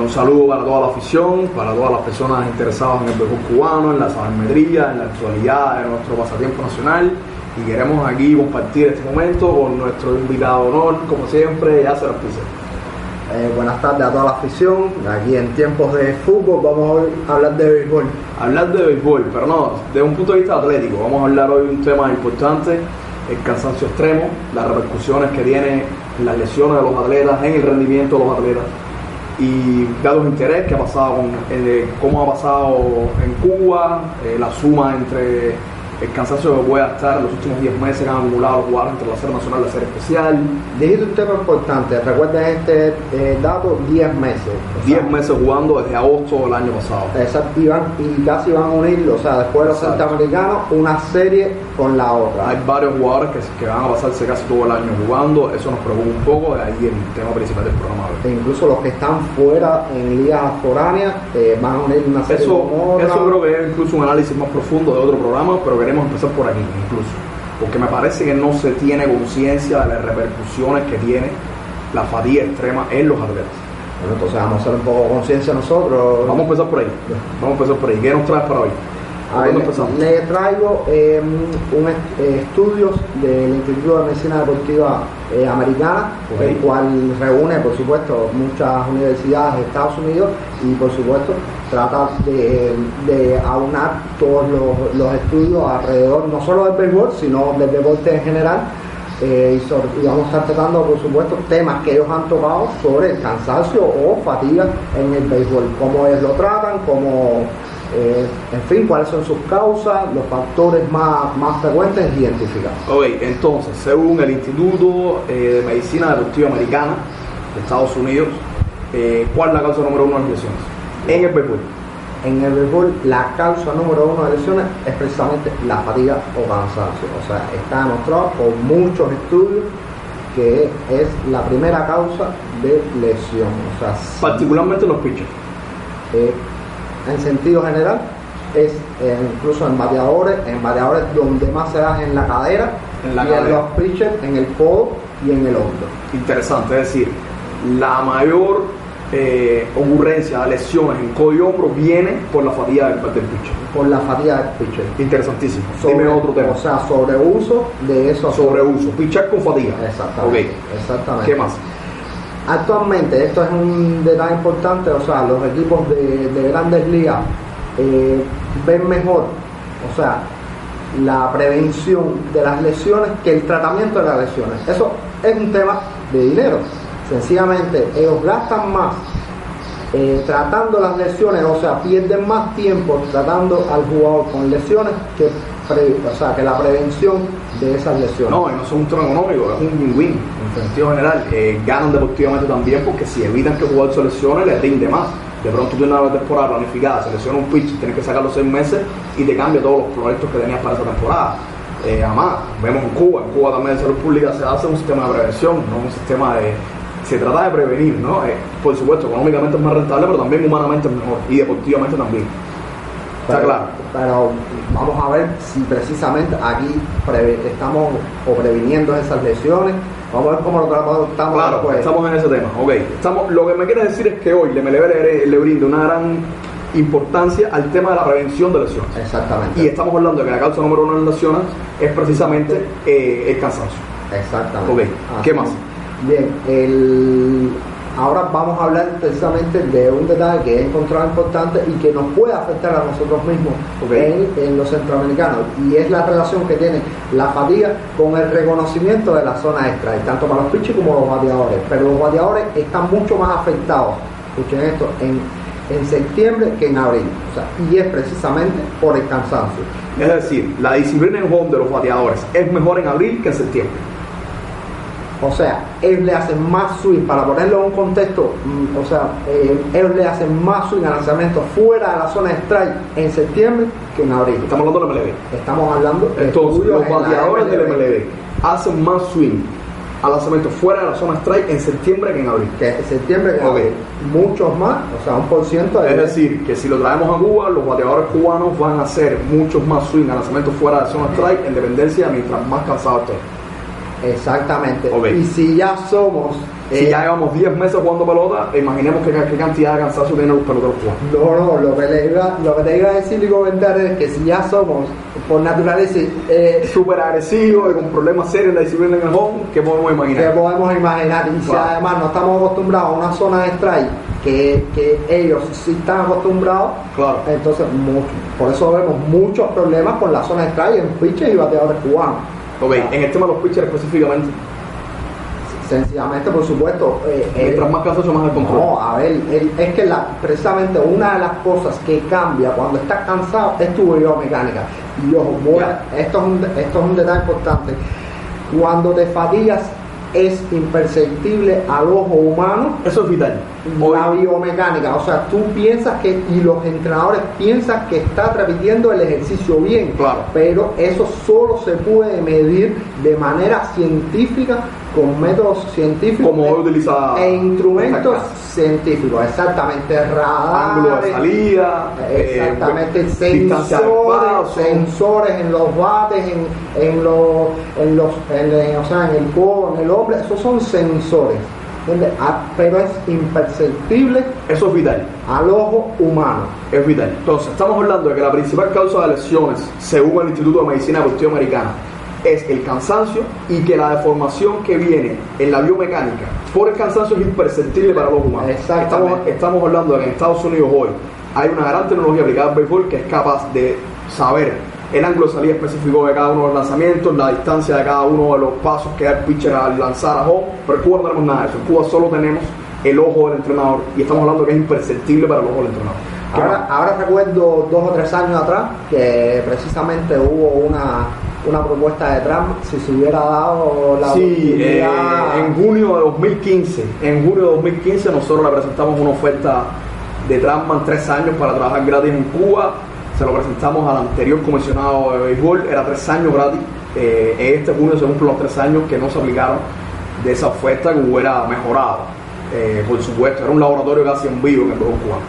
Un saludo para toda la afición, para todas las personas interesadas en el béisbol cubano, en la sabermetría, en la actualidad de nuestro pasatiempo nacional. Y queremos aquí compartir este momento con nuestro invitado honor, como siempre, Yasser Arpice. Eh, buenas tardes a toda la afición. Aquí en tiempos de fútbol vamos a hablar de béisbol. Hablar de béisbol, pero no, desde un punto de vista atlético. Vamos a hablar hoy de un tema importante, el cansancio extremo, las repercusiones que tiene las lesiones de los atletas, en el rendimiento de los atletas y dado el interés que ha pasado, con, eh, cómo ha pasado en Cuba, eh, la suma entre el cansancio que puede estar en los últimos 10 meses que han acumulado jugadores entre la serie nacional y la serie especial. Dijiste un tema importante, recuerden este eh, dato, 10 meses. 10 meses jugando desde agosto del año pasado. Exacto, y, van, y casi van a unir, o sea, después de los centroamericanos, una serie con la otra. Hay varios jugadores que, que van a pasarse casi todo el año jugando, eso nos preocupa un poco, de ahí el tema principal del programa. E incluso los que están fuera en ligas foráneas eh, van a unir una serie Eso, con otra. eso creo que es incluso un análisis más profundo de otro programa, pero queremos empezar por aquí incluso. Porque me parece que no se tiene conciencia de las repercusiones que tiene la fatiga extrema en los atletas. Bueno, entonces vamos a hacer un poco conciencia nosotros. Vamos a empezar por ahí. Vamos a empezar por ahí. ¿Qué nos traes para hoy? A ¿Por ver, dónde empezamos? le traigo eh, un est- eh, estudios del Instituto de Medicina Deportiva eh, Americana, el cual reúne, por supuesto, muchas universidades de Estados Unidos y, por supuesto, trata de, de aunar todos los, los estudios alrededor, no solo del béisbol, sino del deporte en general. eh, y, sobre- y vamos a estar tratando, por supuesto, temas que ellos han tocado sobre el cansancio o fatiga en el béisbol, cómo ellos lo tratan, cómo eh, en fin, cuáles son sus causas, los factores más, más frecuentes identificados. Ok, entonces, según el Instituto eh, de Medicina Deportiva Americana de Estados Unidos, eh, ¿cuál es la causa número uno de las lesiones? En el béisbol. En el béisbol, la causa número uno de lesiones es precisamente la fatiga o cansancio. O sea, está demostrado por muchos estudios que es la primera causa de lesión. O sea, Particularmente los pitchers. En sentido general, es eh, incluso en bateadores, en bateadores donde más se da en la cadera En la y cadera. en los pitchers, en el codo y en el hombro. Interesante, es decir, la mayor eh, ocurrencia de lesiones en codo y hombro viene por la fatiga del, del pitcher. por la fatiga del pitcher. Interesantísimo. Sobre- Dime otro tema. O sea, sobreuso de esos Sobreuso. Pitcher con fatiga. Exactamente. Ok. Exactamente. ¿Qué más? Actualmente, esto es un detalle importante, o sea, los equipos de, de grandes ligas eh, ven mejor, o sea, la prevención de las lesiones que el tratamiento de las lesiones. Eso es un tema de dinero. Sencillamente, ellos gastan más eh, tratando las lesiones, o sea, pierden más tiempo tratando al jugador con lesiones que, pre- o sea, que la prevención de esas lesiones. No, no es un tema económico, es un win-win. En sentido general, eh, ganan deportivamente también porque si evitan que el jugador se lesione, le rinde más. De pronto tú tienes una temporada planificada, se lesiona un pitch, tienes que sacar los seis meses y te cambia todos los proyectos que tenías para esa temporada. Eh, además, vemos en Cuba, en Cuba también de salud pública se hace un sistema de prevención, no un sistema de... Se trata de prevenir, ¿no? Eh, por supuesto, económicamente es más rentable, pero también humanamente es mejor y deportivamente también. Está Pero- claro. Pero vamos a ver si precisamente aquí estamos o previniendo esas lesiones. Vamos a ver cómo lo tratamos estamos Claro, después. estamos en ese tema. Ok, estamos, lo que me quiere decir es que hoy le le, le brinda una gran importancia al tema de la prevención de lesiones. Exactamente. Y estamos hablando de que la causa número uno de las lesiones es precisamente eh, el cansancio. Exactamente. Ok, Así ¿qué más? Bien, el- ahora vamos a hablar precisamente de un detalle que he encontrado importante y que nos puede afectar a nosotros mismos en, en los centroamericanos y es la relación que tiene la fatiga con el reconocimiento de la zona extra, tanto para los pitchers como los bateadores. Pero los bateadores están mucho más afectados, escuchen esto, en, en septiembre que en abril. O sea, y es precisamente por el cansancio. Es decir, la disciplina en home de los bateadores es mejor en abril que en septiembre. O sea, ellos le hacen más swing, para ponerlo en un contexto, mm, o sea, eh, ellos le hacen más swing al lanzamiento fuera de la zona de strike en septiembre que en abril. Estamos hablando del MLB. Estamos hablando de Entonces, los la bateadores del MLB, hacen más swing al lanzamiento fuera de la zona strike en septiembre que en abril. Que en septiembre que en Ok. abril. Muchos más, o sea, un por ciento de Es decir, que si lo traemos a Cuba, los bateadores cubanos van a hacer muchos más swing al lanzamiento fuera de zona strike en dependencia mientras más cansados estén. Exactamente. Y si ya somos. Si eh, ya llevamos 10 meses jugando pelota, imaginemos qué, qué cantidad de cansancio tienen los peloteros cubanos. No, no, lo que, le iba, lo que te iba a decir y comentar es que si ya somos, por naturaleza, eh, Súper agresivo y con problemas serios en la disciplina en el home, ¿qué podemos imaginar? podemos imaginar, y si además no estamos acostumbrados a una zona de strike que, que ellos sí están acostumbrados, Claro. entonces mucho. por eso vemos muchos problemas con la zona de strike en pitches y bateadores cubanos. Ok, en el tema de los pitchers específicamente, Sencillamente, por supuesto, eh, eh, mientras más cansancio, más el control. No, a ver, el- es que la, precisamente una de las cosas que cambia cuando estás cansado es tu biomecánica. Y ojo, voy a- esto, es un, esto es un detalle importante. Cuando te fatigas es imperceptible al ojo humano Eso es vital. Hoy, la biomecánica. O sea, tú piensas que, y los entrenadores piensan que estás repitiendo el ejercicio bien. Claro. Pero eso solo se puede medir de manera científica, con métodos científicos. como hoy utiliza e instrumentos científicos, exactamente, ángulo de salida, eh, exactamente, del sensores, sensores en los bates, en, en los, en los, en, en- o sea, en el codo, en el hombre, esos son sensores. Ah, pero es imperceptible Eso es vital. al ojo humano. Es vital. Entonces, estamos hablando de que la principal causa de lesiones, según el Instituto de Medicina Americana, es el cansancio y que la deformación que viene en la biomecánica por el cansancio es imperceptible para los humanos. Exactamente. Estamos, estamos hablando de que en Estados Unidos hoy hay una gran tecnología aplicada al béisbol que es capaz de saber el ángulo de salida específico de cada uno de los lanzamientos, la distancia de cada uno de los pasos que da el pitcher al lanzar a home, pero en Cuba no tenemos nada de eso. En Cuba solo tenemos el ojo del entrenador y estamos hablando que es imperceptible para el ojo del entrenador. Ahora recuerdo dos o tres años atrás que precisamente hubo una, una propuesta de Trump si se hubiera dado la Sí, eh, en junio de 2015, en junio de 2015 nosotros le presentamos una oferta de Trump tres años para trabajar gratis en Cuba. Se lo presentamos al anterior comisionado de béisbol, era tres años gratis. Eh, en este junio se cumplen los tres años que no se aplicaron de esa oferta que hubiera mejorado. Eh, por supuesto, era un laboratorio casi en vivo en el béisbol cubano.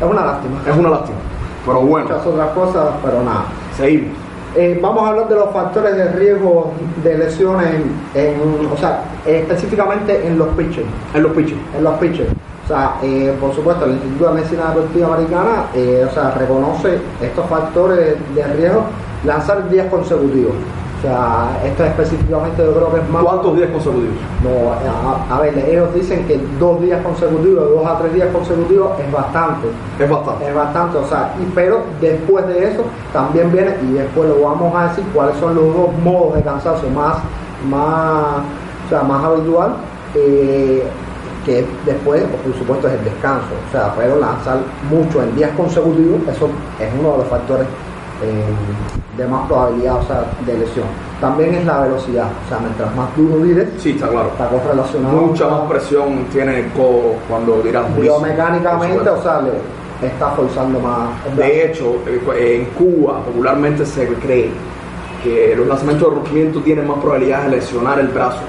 Es una lástima. Es una lástima, pero bueno, Muchas otras cosas, pero nada. seguimos. Eh, vamos a hablar de los factores de riesgo de lesiones, en, en- o sea, específicamente en los pitchers. En los pitchers. En los pitchers. O sea, eh, por supuesto, el Instituto de Medicina Deportiva Americana eh, o sea, reconoce estos factores de riesgo lanzar días consecutivos. O sea, esto específicamente yo creo que es más... ¿Cuántos días consecutivos? No, a, a ver, ellos dicen que dos días consecutivos, dos a tres días consecutivos es bastante. Es bastante. Es bastante, o sea, y, pero después de eso también viene, y después lo vamos a decir, cuáles son los dos modos de cansancio más, más, o sea, más habitual, eh, que después, por supuesto, es el descanso, o sea, pero lanzar mucho en días consecutivos, eso es uno de los factores eh, de más probabilidad, o sea, de lesión. También es la velocidad, o sea, mientras más duro tires, Sí, está claro. está correlacionado Mucha más presión tiene el codo cuando tiras biomecánicamente, o sea, le está forzando más. De hecho, eh, en Cuba popularmente se cree que los lanzamientos de rompimiento tienen más probabilidades de lesionar el brazo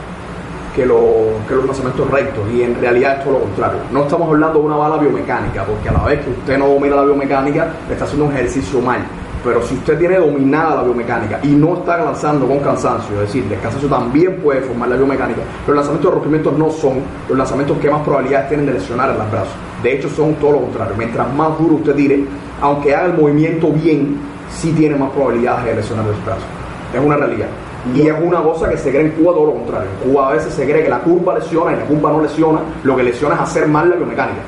que, lo- que los lanzamientos rectos y en realidad es todo lo contrario. No estamos hablando de una bala biomecánica, porque a la vez que usted no domina la biomecánica, está haciendo un ejercicio mal. Pero si usted tiene dominada la biomecánica y no está lanzando con cansancio, es decir, el cansancio también puede formar la biomecánica, los lanzamientos de rompimiento no son los lanzamientos que más probabilidades tienen de lesionar los brazos. De hecho, son todo lo contrario. Mientras más duro usted tire, aunque haga el movimiento bien, sí tiene más probabilidades de lesionar los brazos. Es una realidad. Y es una cosa que se cree en Cuba todo lo contrario. En Cuba a veces se cree que la curva lesiona y la curva no lesiona. Lo que lesiona es hacer mal la biomecánica.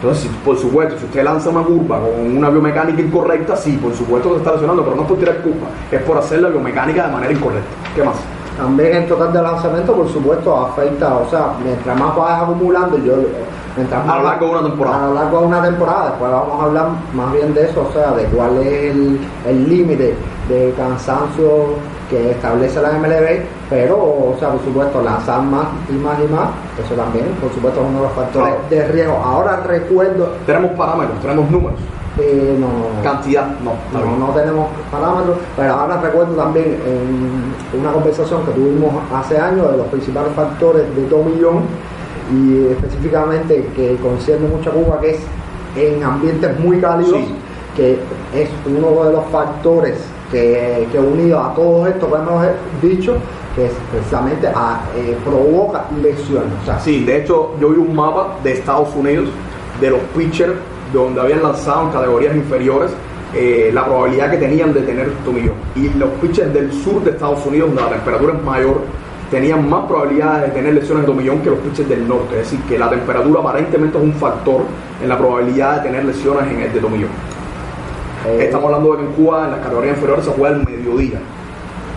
Entonces, si- por supuesto, si usted lanza una curva con una biomecánica incorrecta, sí, por supuesto que se está lesionando, pero no es por tirar curva, es por hacer la biomecánica de manera incorrecta. ¿Qué más? También el total de lanzamiento, por supuesto, afecta, o sea, mientras más vayas acumulando, yo, mientras A lo largo de una temporada. A lo largo de una temporada, después vamos a hablar más bien de eso, o sea, de cuál es el el límite de cansancio que establece la MLB, pero, o sea, por supuesto, lanzar más y más y más, eso también, por supuesto, es uno de los factores de riesgo. Ahora recuerdo... Tenemos parámetros, tenemos números. Eh, no, no, Cantidad, no. No, no tenemos parámetros, pero ahora recuerdo también en una conversación que tuvimos hace años de los principales factores de tomillón y específicamente que concierne mucho a Cuba, que es en ambientes muy cálidos, que es uno de los factores que, unido a todo esto que hemos dicho, que es precisamente eh, provoca lesiones. sí, de hecho yo vi un mapa de Estados Unidos de los pitchers donde habían lanzado en categorías inferiores eh, la probabilidad que tenían de tener tomillón. Y los pitchers del sur de Estados Unidos, donde la temperatura es mayor, tenían más probabilidades de tener lesiones de tomillón que los pitchers del norte. Es decir, que la temperatura aparentemente es un factor en la probabilidad de tener lesiones en el de tomillón. Eh, Estamos hablando de que en Cuba, en las categorías inferiores, se juega al mediodía.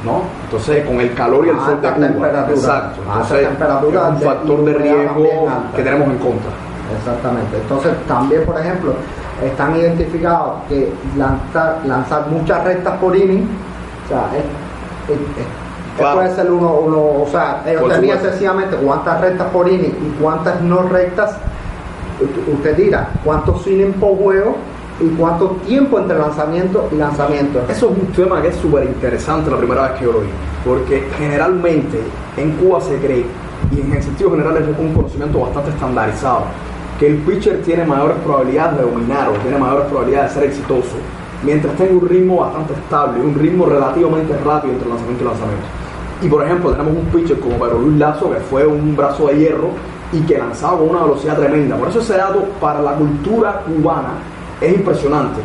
¿no? Entonces, con el calor y el sol de Cuba. Exacto. Entonces, es un factor de riesgo que tenemos en contra. Exactamente. Entonces, también, por ejemplo, están identificados que lanzar, lanzar muchas rectas por inning, o sea, es, puede ser uno, uno, o sea, ellos tenían sencillamente cuántas rectas por inning y cuántas no rectas, usted dirá, cuántos innings por juego y cuánto tiempo entre lanzamiento y lanzamiento. Eso es un tema que es súper interesante la primera vez que yo lo vi, porque generalmente en Cuba se cree, y en el sentido general es un conocimiento bastante estandarizado, que el pitcher tiene mayores probabilidades de dominar o tiene mayores probabilidades de ser exitoso, mientras tenga un ritmo bastante estable, un ritmo relativamente rápido entre lanzamiento y lanzamiento. Y por ejemplo, tenemos un pitcher como Pedro Luis Lazo, que fue un brazo de hierro y que lanzaba con una velocidad tremenda. Por eso ese dato para la cultura cubana es impresionante.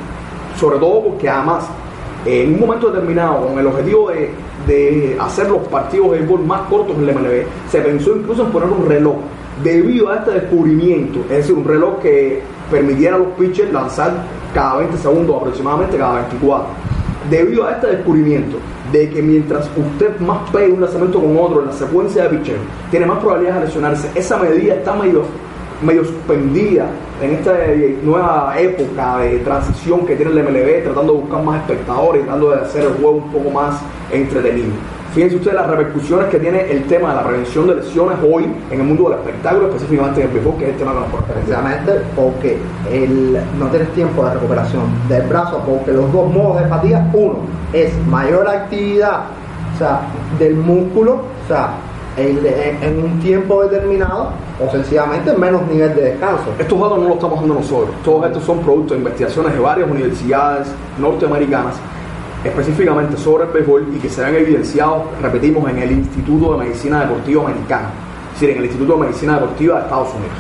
Sobre todo porque además, en un momento determinado, con el objetivo de, de hacer los partidos de béisbol más cortos en el MLB, se pensó incluso en poner un reloj debido a este descubrimiento, es decir, un reloj que permitiera a los pitchers lanzar cada 20 segundos aproximadamente, cada 24. Debido a este descubrimiento de que mientras usted más pegue un lanzamiento con otro en la secuencia de pitcher, tiene más probabilidades de lesionarse, esa medida está medio, medio suspendida en esta nueva época de transición que tiene el MLB, tratando de buscar más espectadores, tratando de hacer el juego un poco más entretenido. Fíjense ustedes las repercusiones que tiene el tema de la prevención de lesiones hoy en el mundo del espectáculo, específicamente en el béisbol, que es el tema que nos Precisamente porque el, no tienes tiempo de recuperación del brazo, porque los dos modos de fatiga, uno es mayor actividad del músculo, o sea, en, un tiempo determinado o sencillamente menos nivel de descanso. Estos datos no los estamos dando nosotros, todos estos son productos de investigaciones de varias universidades norteamericanas específicamente sobre el béisbol y que serán evidenciados, repetimos, en el Instituto de Medicina Deportiva Americana, es decir, en el Instituto de Medicina Deportiva de Estados Unidos.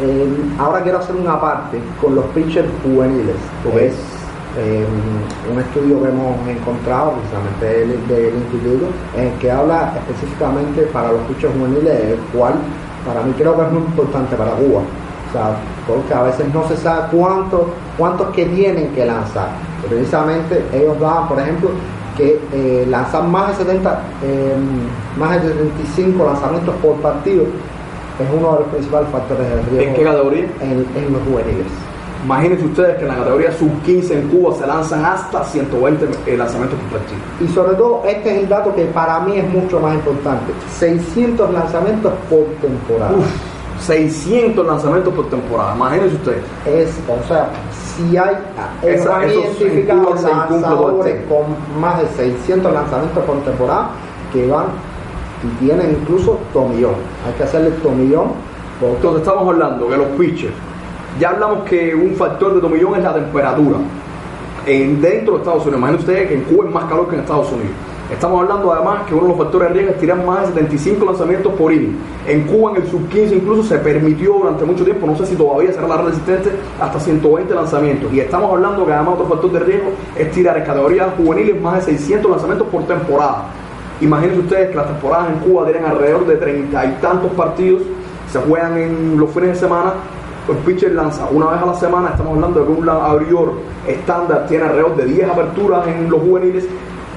Eh, ahora quiero hacer una parte con los pitchers juveniles, porque es eh, un estudio que hemos encontrado precisamente del, instituto, en el que habla específicamente para los pitchers juveniles, el cual para mí creo que es muy importante para Cuba. O sea, porque a veces no se sabe cuántos cuántos que tienen que lanzar precisamente ellos daban, por ejemplo, que eh, lanzar más de 70, em, más de 75 lanzamientos por partido es uno de los principales factores de riesgo. ¿En qué categoría? En, los juveniles. Imagínense ustedes que en la categoría sub-15 en Cuba se lanzan hasta 120 eh, lanzamientos por partido. Y sobre todo, este es el dato que para mí es mucho más importante: 600 lanzamientos por temporada. 600 lanzamientos por temporada, imagínense ustedes. Es, o sea, si hay, han identificado lanzadores con más de 600 lanzamientos por temporada que van y tienen incluso tomillón. Hay que hacerle tomillón. Entonces estamos hablando que los pitchers, ya hablamos que un factor de tomillón es la temperatura. En, dentro de Estados Unidos, imagínense ustedes que en Cuba es más calor que en Estados Unidos. Estamos hablando además que uno de los factores de riesgo es tirar más de 75 lanzamientos por inning. En Cuba, en el sub-15 incluso se permitió durante mucho tiempo, no sé si todavía será la resistente, hasta 120 lanzamientos. Y estamos hablando que además otro factor de riesgo es tirar en categorías juveniles más de 600 lanzamientos por temporada. Imagínense ustedes que las temporadas en Cuba tienen alrededor de 30 y tantos partidos, se juegan en los fines de semana el pitcher lanza una vez a la semana, estamos hablando de que un abridor estándar tiene alrededor de 10 aperturas en los juveniles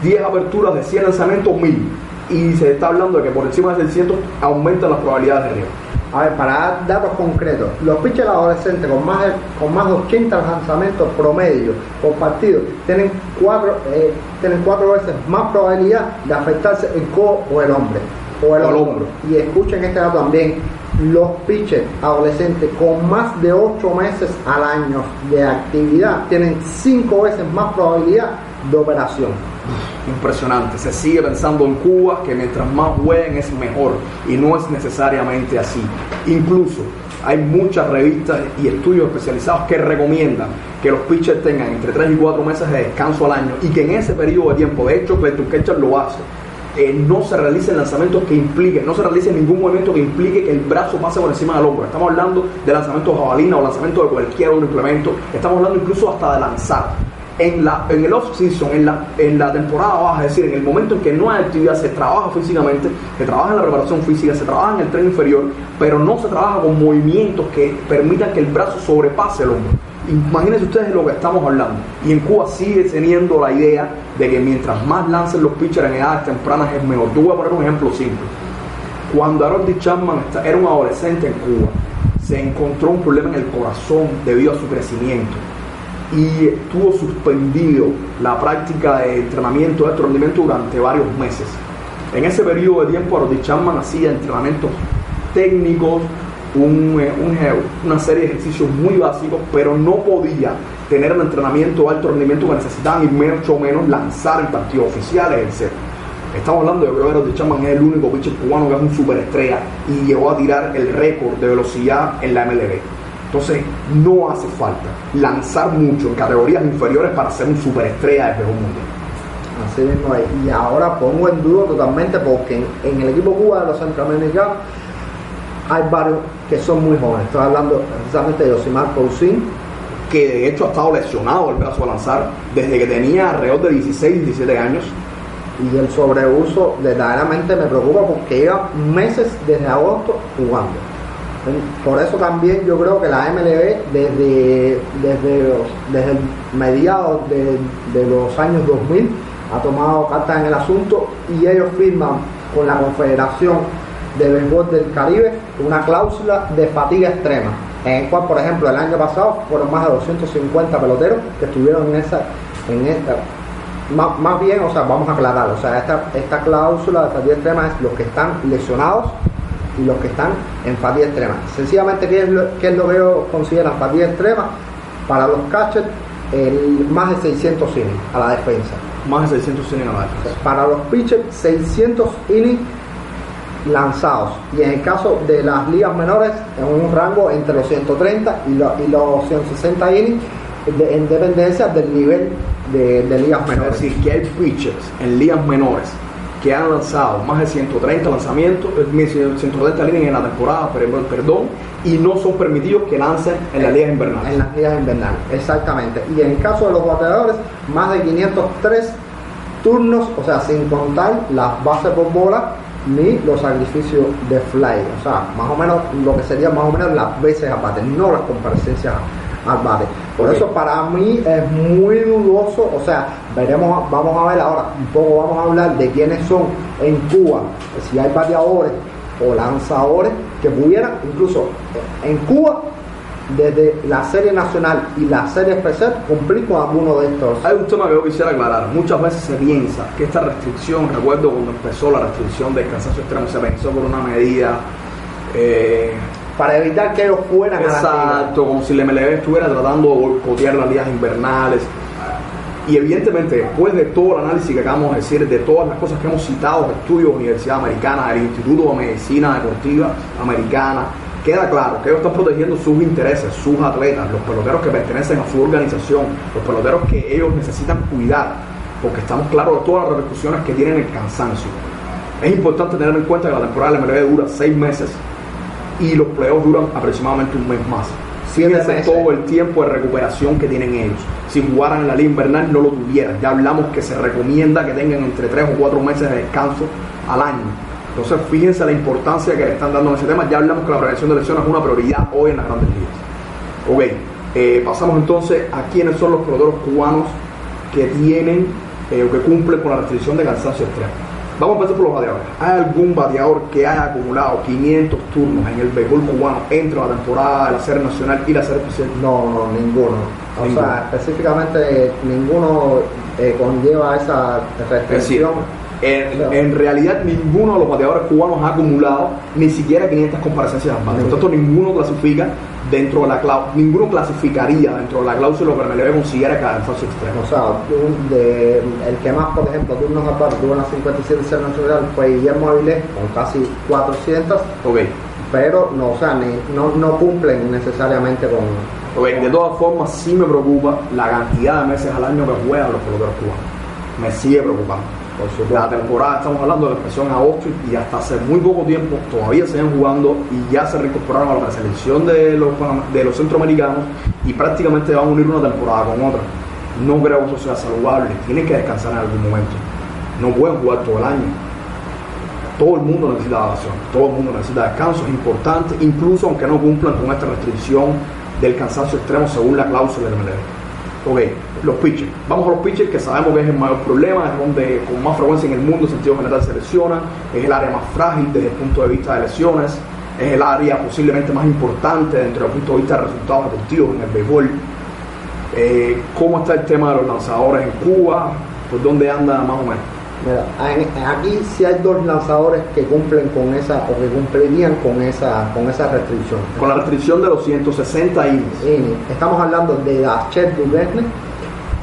10 aperturas de 100 lanzamientos, 1000. Y se está hablando de que por encima de 600 aumentan las probabilidades de riesgo. A ver, para dar datos concretos, los pitchers adolescentes con más de, con más de 80 lanzamientos promedio por partido tienen cuatro, eh, tienen cuatro veces más probabilidad de afectarse el codo o el hombre o el hombro. Y escuchen este dato también, los pitchers adolescentes con más de 8 meses al año de actividad tienen 5 veces más probabilidad de operación. Impresionante. Se sigue pensando en Cuba que mientras más jueguen es mejor y no es necesariamente así. Incluso hay muchas revistas y estudios especializados que recomiendan que los pitchers tengan entre 3 y 4 meses de descanso al año y que en ese periodo de tiempo, de hecho, Clayton Kershaw lo hace. Eh, no se realicen lanzamientos que impliquen, no se realice ningún movimiento que implique que el brazo pase por encima del hombro. Estamos hablando de lanzamientos jabalina o lanzamiento de cualquier otro implemento. Estamos hablando incluso hasta de lanzar en, la, en el off-season, en la, en la temporada baja, es decir, en el momento en que no hay actividad, se trabaja físicamente, se trabaja en la preparación física, se trabaja en el tren inferior, pero no se trabaja con movimientos que permitan que el brazo sobrepase el hombro. Imagínense ustedes de lo que estamos hablando. Y en Cuba sigue teniendo la idea de que mientras más lancen los pitchers en edades tempranas es mejor. Yo voy a poner un ejemplo simple. Cuando Harold Chapman era un adolescente en Cuba, se encontró un problema en el corazón debido a su crecimiento y estuvo suspendido la práctica de entrenamiento de alto rendimiento durante varios meses. En ese periodo de tiempo, Harold Chapman hacía entrenamientos técnicos, un, un, una serie de ejercicios muy básicos, pero no podía tener un entrenamiento de alto rendimiento que necesitaban y mucho menos lanzar en partidos oficiales, etc. Estamos hablando de que Harold Chapman es el único pitcher cubano que es un superestrella y llegó a tirar el récord de velocidad en la MLB. Entonces, no hace falta lanzar mucho en categorías inferiores para ser un superestrella de juego mundial. Así mismo es. Y ahora pongo en duda totalmente porque en, en el equipo Cuba de los centroamericanos hay varios que son muy jóvenes. Estoy hablando precisamente de Osimar Cousin, que de hecho ha estado lesionado el brazo a lanzar desde que tenía alrededor de 16, 17 años. Y el sobreuso verdaderamente me preocupa porque lleva meses desde agosto jugando. Por eso también yo creo que la MLB desde, desde, desde mediados de, de los años 2000 ha tomado cartas en el asunto y ellos firman con la Confederación de Béisbol del Caribe una cláusula de fatiga extrema, en el cual, por ejemplo, el año pasado fueron más de 250 peloteros que estuvieron en esa, en esta, más, más bien, o sea, vamos a aclarar, o sea, esta, esta cláusula de fatiga extrema es los que están lesionados y los que están en fatiga extrema. Sencillamente, ¿qué es lo, qué es lo que ellos consideran fatiga extrema? Para los catchers, el, más de 600 innings a la defensa. Más de 600 innings a la defensa. Para los pitchers, 600 innings lanzados y en el caso de las ligas menores en un rango entre los 130 y, lo, y los 160 innings de, en dependencia del nivel de, de, ligas menores. Es decir, que hay pitchers en ligas menores que han lanzado más de 130 lanzamientos, 130 innings en la temporada, perdón, y no son permitidos que lancen en las ligas invernales. En las ligas invernales, exactamente. Y en el caso de los bateadores, más de 503 turnos, o sea, sin contar las bases por bola ni los sacrificios de fly, o sea, más o menos lo que sería más o menos las veces al bate, no las comparecencias al bate. Por okay. eso para mí es muy dudoso, o sea, veremos, vamos a ver ahora, un poco vamos a hablar de quiénes son en Cuba, si hay bateadores o lanzadores que pudieran, incluso en Cuba, desde la serie nacional y la serie especial cumplir con alguno de estos. Hay un tema que yo quisiera aclarar. Muchas veces se piensa que esta restricción, recuerdo cuando empezó la restricción del cansancio extremo, se pensó por una medida. Eh, para evitar que ellos fueran exacto, como si el MLB estuviera tratando de boicotear las ligas invernales. Y evidentemente, después de todo el análisis que acabamos de decir, de todas las cosas que hemos citado, estudios de Universidad Americana, del Instituto de Medicina Deportiva Americana, queda claro que ellos están protegiendo sus intereses, sus atletas, los peloteros que pertenecen a su organización, los peloteros que ellos necesitan cuidar, porque estamos claros de todas las repercusiones que tienen el cansancio. Es importante tener en cuenta que la temporada de la MLB dura seis meses y los playoffs duran aproximadamente un mes más. Fíjense todo el tiempo de recuperación que tienen ellos. Si jugaran en la liga invernal no lo tuvieran. Ya hablamos que se recomienda que tengan entre tres o cuatro meses de descanso al año. Entonces, fíjense la importancia que le están dando en ese tema. Ya hablamos que la prevención de lesiones es una prioridad hoy en las grandes ligas. Ok, eh, pasamos entonces a quiénes son los peloteros cubanos que tienen eh, o que cumplen con la restricción de cansancio extremo. Vamos a empezar por los bateadores. ¿Hay algún bateador que haya acumulado 500 turnos en el béisbol cubano entre la temporada de la Serie Nacional y la Serie Especial? No, no, ninguno. O Ninguno. sea, específicamente ninguno eh, conlleva esa Es restricción. En, en realidad ninguno de los bateadores cubanos ha acumulado ni siquiera 500 comparecencias al bate. Por tanto, ninguno clasifica dentro de la cláusula, ninguno clasificaría dentro de la cláusula que MLB considera cada cansancio extremo. O sea, de- el que más, por ejemplo, turnos al bar tuvo una 57 serie nacional fue Guillermo Avilés con casi 400, Ok. pero no, o sea, ni- no, no cumplen necesariamente con. Ok, de todas formas, sí me preocupa la cantidad de meses al año que juegan los peloteros cubanos. Me sigue preocupando. La temporada, estamos hablando de la expresión en agosto y hasta hace muy poco tiempo todavía siguen jugando y ya se reincorporaron a la selección de los, panam- de los centroamericanos y prácticamente van a unir una temporada con otra. No creo que eso sea saludable. Tienen que descansar en algún momento. No pueden jugar todo el año. Todo el mundo necesita adaptación, todo el mundo necesita descanso, es importante, incluso aunque no cumplan con esta restricción del cansancio extremo según la cláusula del MLB. Ok, los pitchers. Vamos a los pitchers que sabemos que es el mayor problema, es donde con más frecuencia en el mundo en sentido general se lesiona, es el área más frágil desde el punto de vista de lesiones, es el área posiblemente más importante dentro del punto de vista de resultados deportivos en el béisbol. Eh, ¿Cómo está el tema de los lanzadores en Cuba? ¿Por dónde anda más o menos? Mira, aquí sí hay dos lanzadores que cumplen con esa, o que cumplirían con esa, con esa restricción. Con la restricción de los 160 innings. Estamos hablando de Dachel Duverne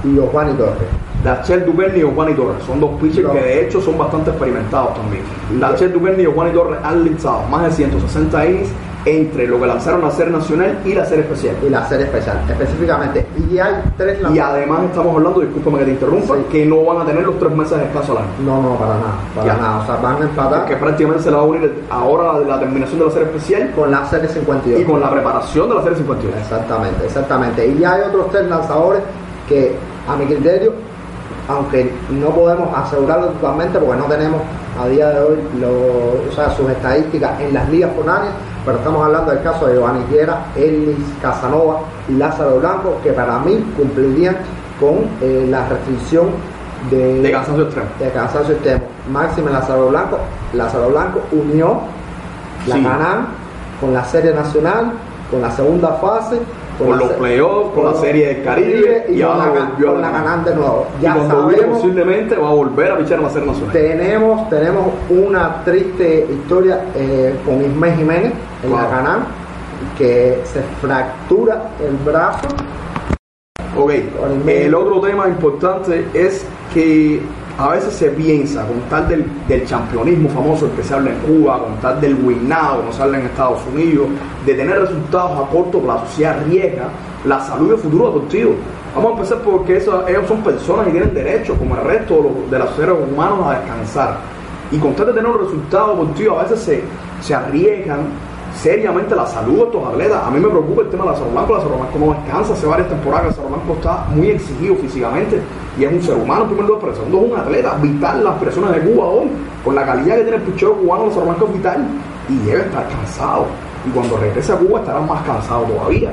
y Oswani Torres. Dachel Duvernay y Juan y Torres son dos pitchers No. que de hecho son bastante experimentados también. Dachel Duvernay y Juan y Torres han lanzado más de 160 innings entre lo que lanzaron la serie nacional y la serie especial. y la serie especial, específicamente. Y hay tres Y lanzadores. además estamos hablando, discúlpame que te interrumpa, Sí. que no van a tener los tres meses de descanso al año. No, no, para nada, para Ya. nada. O sea, van a empatar Porque prácticamente se le va a unir ahora la terminación de la serie especial con la serie 52. y con la preparación de la serie 51. Exactamente, exactamente. Y ya hay otros tres lanzadores que, a mi criterio, aunque no podemos asegurarlo totalmente porque no tenemos a día de hoy lo- o sea, sus estadísticas en las ligas foráneas, pero estamos hablando del caso de Giovanni Guerra, Ellis Casanova y Lázaro Blanco, que para mí cumplirían con eh, la restricción de, De cansancio extremo. de cansancio extremo. Máximo Lázaro Blanco, Lázaro Blanco unió la Sí. Con la Serie Nacional, con la segunda fase, Con los playoffs, con la Serie del Caribe y, y con ahora la, volvió con a la ganar. De nuevo. Y Ya vuelva, sabemos, posiblemente va a volver a pichar en la serie nacional. tenemos, tenemos una triste historia eh, con Ismael Jiménez en Wow. la Canam, que se fractura el brazo Ok, el otro tema importante es que a veces se piensa, con tal del, del campeonismo famoso el que se habla en Cuba, con tal del win now, como se habla en Estados Unidos, de tener resultados a corto plazo, se arriesga la salud y el futuro deportivo. Vamos a empezar porque eso- ellos son personas y tienen derecho, como el resto de los, seres humanos, a descansar. Y con tal de tener un resultado deportivo, a veces se, se arriesgan seriamente la salud de estos atletas. A mí me preocupa el tema de Lázaro Blanco. Lázaro Blanco no descansa hace varias temporadas. Lázaro Blanco está muy exigido físicamente y es un ser humano en primer lugar, pero segundo es un atleta vital las personas de Cuba hoy. Con la calidad que tiene el picheo cubano, Lázaro Blanco es vital y debe estar cansado. Y cuando regrese a Cuba estará más cansado todavía.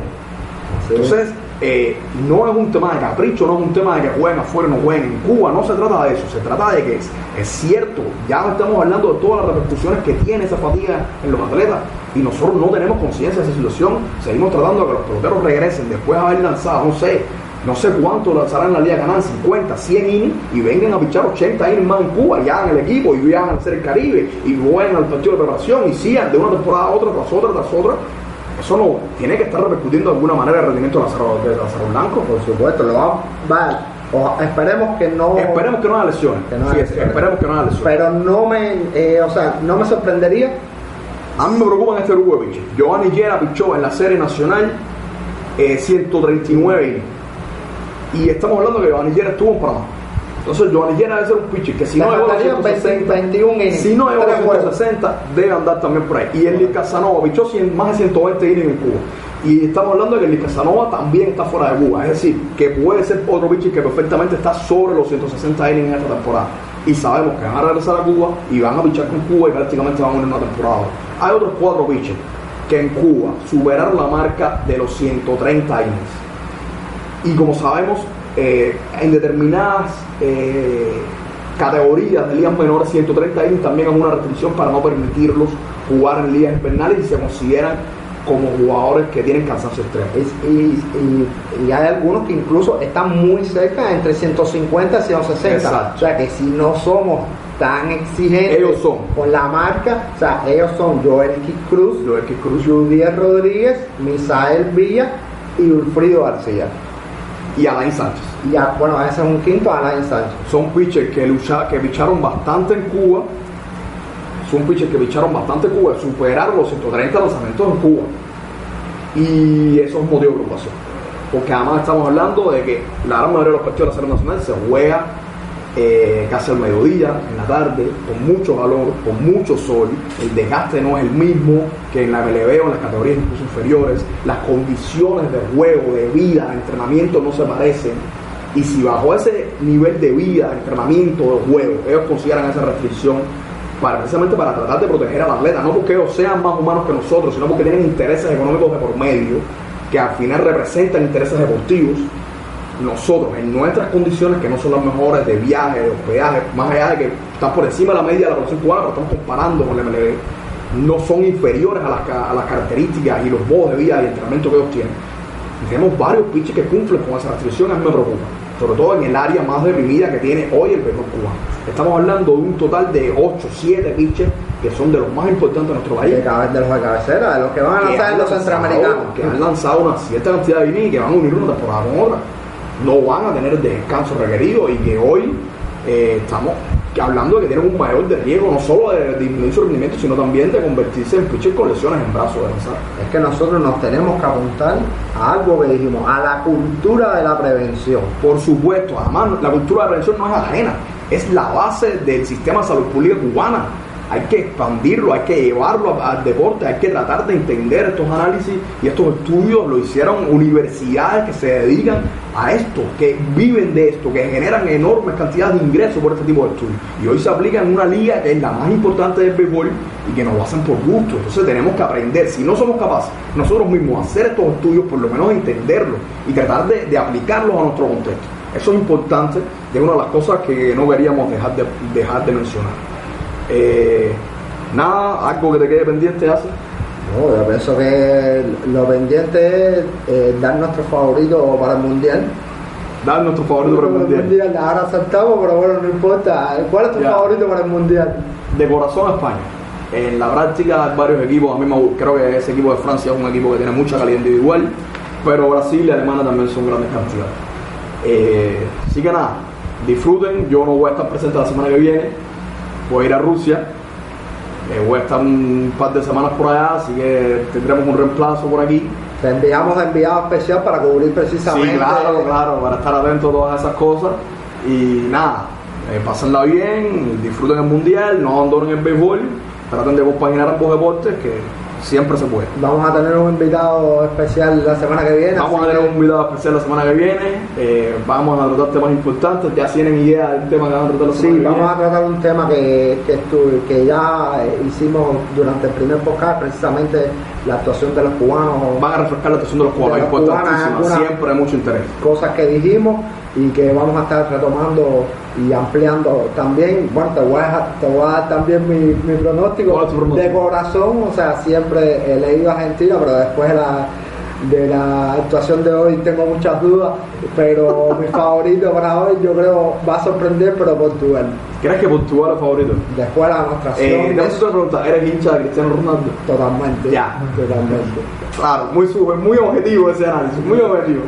Entonces, eh, no es un tema de capricho, no es un tema de que jueguen afuera no jueguen. En Cuba no se trata de eso, se trata de que es, es cierto, ya estamos hablando de todas las repercusiones que tiene esa fatiga en los atletas y nosotros no tenemos conciencia de esa situación. Seguimos tratando de que los peloteros regresen después de haber lanzado, no sé, no sé cuánto lanzarán la Liga Ganan, 50, 100 innings y vengan a pichar 80 innings más en Cuba y hagan el equipo y viajan a hacer el Caribe y jueguen al partido de preparación y sigan de una temporada a otra, tras otra, tras otra. Eso no tiene que estar repercutiendo de alguna manera el rendimiento de Lázaro, de Lázaro Blanco. por supuesto, lo vamos, va, o- esperemos que no Esperemos que no haya lesiones. Que no haya Fíjese, lesiones. esperemos que no haya lesiones. pero no me eh, o sea, no me sorprendería A mí me preocupan este grupo de. Giovanni Guerra pichó en la serie nacional eh, 139 innings. Y estamos hablando que Giovanni Guerra estuvo en Panamá. Entonces Giovanni debe ser un pitcher que si no llegó a los faltarían 160, 21 innings, si no llegó a los tres juegos. 160, debe andar también por ahí. Y el Casanova pichó 100 más de 120 innings en Cuba. Y estamos hablando de que el Casanova también está fuera de Cuba. Es decir, que puede ser otro pitcher que perfectamente está sobre los 160 innings en esta temporada. Y sabemos que van a regresar a Cuba y van a pichar con Cuba y prácticamente van a una temporada. Hay otros cuatro pitchers que en Cuba superaron la marca de los 130 innings. Y como sabemos, eh, en determinadas eh, categorías de ligas menores, 130 innings también es una restricción para no permitirlos jugar en ligas invernales y se consideran como jugadores que tienen cansancio extremo. Y, y- y hay algunos que incluso están muy cerca, entre 150 y 160. Exacto. O sea que si no somos tan exigentes Ellos son. con la marca, o sea, ellos son Joel Cruz, Joel Cruz. Judiel Rodríguez, Misael Villa y Ulfrido García. Y Alain Sánchez. Y ya, bueno, ese es un quinto, Alain Sánchez. Son pitchers que, lucha, que picharon bastante en Cuba. Son pitchers que picharon bastante en Cuba, superaron los 130 lanzamientos en Cuba. Y eso es un motivo de preocupación. Porque además estamos hablando de que la gran mayoría de los partidos de la Serie Nacional se juega eh, casi al mediodía, en la tarde, con mucho calor, con mucho sol. El desgaste no es el mismo que en la MLB o en las categorías incluso inferiores. Las condiciones de juego, de vida, de entrenamiento no se parecen. Y si bajo ese nivel de vida, de entrenamiento, de juego, ellos consideran esa restricción precisamente para tratar de proteger al atleta, no porque ellos sean más humanos que nosotros, sino porque tienen intereses económicos de por medio, que al final representan intereses deportivos, nosotros en nuestras condiciones, que no son las mejores de viaje, de hospedaje, más allá de que están por encima de la media de la población cubana, pero estamos comparando con la MLB, no son inferiores a las, ca- a las características y los modos de vida y entrenamiento que ellos tienen. Tenemos varios pitches que cumplen con esa restricción, a mí me preocupa, sobre todo en el área más deprimida que tiene hoy el béisbol cubano. Estamos hablando de un total de 8, 7 pitches que son de los más importantes de nuestro país De, los de cabecera, de los que van a lanzar en los centroamericanos. que han lanzado una cierta cantidad de innings y que van a unir una temporada con otra. No van a tener el descanso requerido y que hoy eh, estamos hablando de que tienen un mayor de riesgo, no solo de disminuir su rendimiento, sino también de convertirse en pitcher con lesiones en brazos de lanzar. Es que nosotros nos tenemos que apuntar a algo que dijimos, a la cultura de la prevención. Por supuesto, además la cultura de prevención no es ajena, es la base del sistema de salud pública cubana. Hay que expandirlo, hay que llevarlo al deporte, hay que tratar de entender estos análisis y estos estudios lo hicieron universidades que se dedican a esto, que viven de esto, que generan enormes cantidades de ingresos por este tipo de estudios. Y hoy se aplica en una liga que es la más importante del béisbol y que nos lo hacen por gusto. Entonces tenemos que aprender, si no somos capaces nosotros mismos hacer estos estudios, por lo menos entenderlos y tratar de, de aplicarlos a nuestro contexto. Eso es importante es una de las cosas que no queríamos dejar de, dejar de mencionar. Eh, nada, algo que te quede pendiente hace. No, yo pienso que lo pendiente es eh, dar nuestro favorito para el mundial. Dar nuestro favorito para el mundial. Ahora aceptamos, pero bueno, no importa. ¿Cuál es tu Ya. favorito para el mundial? De corazón a España. En la práctica hay varios equipos, a mí me, creo que ese equipo de Francia es un equipo que tiene mucha calidad individual, pero Brasil y Alemania también son grandes cantidades. Eh, así que nada, disfruten, yo no voy a estar presente la semana que viene, voy a ir a Rusia, eh, voy a estar un par de semanas por allá, así que tendremos un reemplazo por aquí. Te enviamos de enviado especial para cubrir precisamente. Sí, claro, claro, para estar atento a todas esas cosas. Y nada, eh, pásenla bien, disfruten el mundial, no abandonen el béisbol, traten de compaginar ambos deportes que siempre se puede. Vamos a tener un invitado especial la semana que viene. Vamos a tener que- un video especial la semana que viene, eh, vamos a tratar temas importantes, ya tienen idea del tema que van a tratar la Sí, semana que vamos a viene. tratar un tema que, que, estu- que ya eh, hicimos durante el primer podcast, precisamente la actuación de los cubanos, Van a refrescar la atención de los cubanos, importantísima, siempre hay mucho interés. cosas que dijimos y que vamos a estar retomando y ampliando también. Bueno, te voy a, dejar- te voy a dar también mi, mi pronóstico, de corazón, o sea, siempre he leído Argentina, pero después de la, de la actuación de hoy tengo muchas dudas, pero mi favorito para hoy yo creo va a sorprender, pero Portugal. ¿Crees que Portugal es favorito? Después de la demostración, Eh, de- te otra pregunta, ¿eres hincha de Cristiano Ronaldo? totalmente. Ya. Totalmente. Claro, muy, sub- muy objetivo ese análisis, muy objetivo.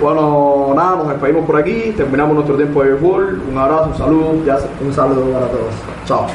Bueno, nada, nos despedimos por aquí, terminamos nuestro tiempo de béisbol. Un abrazo, un saludo, ya Un saludo para todos. Chao.